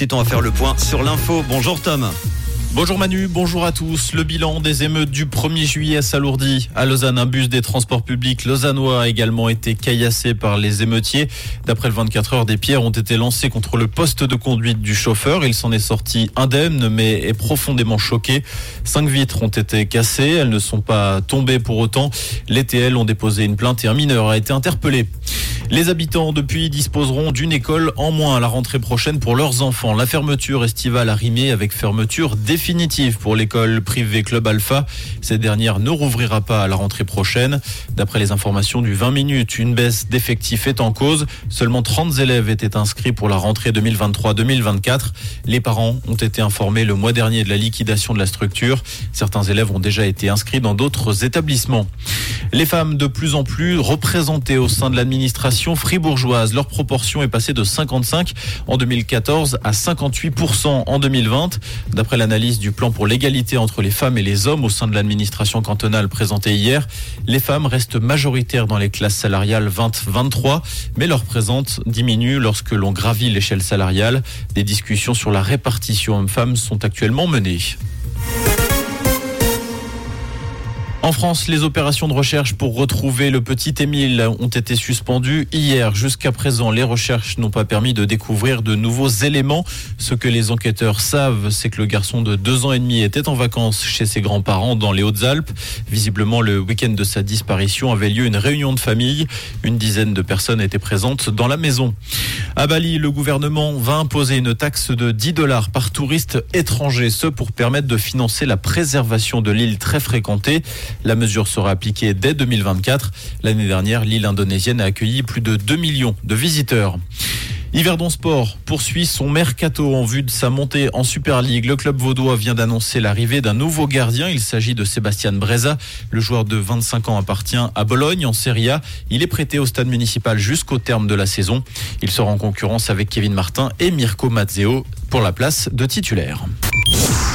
Et on va faire le point sur l'info. Bonjour Tom. Bonjour Manu, bonjour à tous. Le bilan des émeutes du 1er juillet s'alourdit. À Lausanne, un bus des transports publics lausannois a également été caillassé par les émeutiers. D'après le 24 heures, des pierres ont été lancées contre le poste de conduite du chauffeur. Il s'en est sorti indemne, mais est profondément choqué. Cinq vitres ont été cassées. Elles ne sont pas tombées pour autant. Les TL ont déposé une plainte et un mineur a été interpellé. Les habitants depuis disposeront d'une école en moins à la rentrée prochaine pour leurs enfants. La fermeture estivale a rimé avec fermeture définitive pour l'école privée Club Alpha. Cette dernière ne rouvrira pas à la rentrée prochaine. D'après les informations du 20 minutes, une baisse d'effectifs est en cause. Seulement 30 élèves étaient inscrits pour la rentrée 2023-2024. Les parents ont été informés le mois dernier de la liquidation de la structure. Certains élèves ont déjà été inscrits dans d'autres établissements. Les femmes de plus en plus représentées au sein de l'administration fribourgeoise. Leur proportion est passée de 55 en 2014 à 58% en 2020. D'après l'analyse du plan pour l'égalité entre les femmes et les hommes au sein de l'administration cantonale présentée hier, les femmes restent majoritaires dans les classes salariales 20-23, mais leur présence diminue lorsque l'on gravit l'échelle salariale. Des discussions sur la répartition hommes-femmes sont actuellement menées. En France, les opérations de recherche pour retrouver le petit Émile ont été suspendues hier. Jusqu'à présent, les recherches n'ont pas permis de découvrir de nouveaux éléments. Ce que les enquêteurs savent, c'est que le garçon de deux ans et demi était en vacances chez ses grands-parents dans les Hautes-Alpes. Visiblement, le week-end de sa disparition avait lieu une réunion de famille. Une dizaine de personnes étaient présentes dans la maison. À Bali, le gouvernement va imposer une taxe de 10 dollars par touriste étranger, ce pour permettre de financer la préservation de l'île très fréquentée. La mesure sera appliquée dès 2024. L'année dernière, l'île indonésienne a accueilli plus de 2 millions de visiteurs. Yverdon Sport poursuit son mercato en vue de sa montée en Super League. Le club vaudois vient d'annoncer l'arrivée d'un nouveau gardien. Il s'agit de Sébastien Breza. Le joueur de 25 ans appartient à Bologne en Serie A. Il est prêté au stade municipal jusqu'au terme de la saison. Il sera en concurrence avec Kevin Martin et Mirko Mazzeo pour la place de titulaire.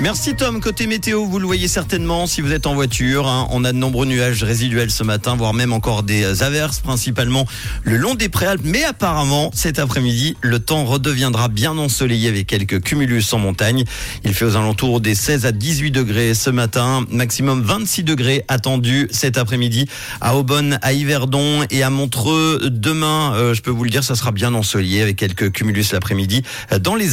Merci Tom. Côté météo, vous le voyez certainement si vous êtes en voiture. hein. On a de nombreux nuages résiduels ce matin, voire même encore des averses, principalement le long des préalpes. Mais apparemment, cet après-midi, le temps redeviendra bien ensoleillé avec quelques cumulus en montagne. Il fait aux alentours des 16 à 18 degrés ce matin, maximum 26 degrés attendus cet après-midi à Aubonne, à Yverdon et à Montreux. Demain, euh, je peux vous le dire, ça sera bien ensoleillé avec quelques cumulus l'après-midi dans les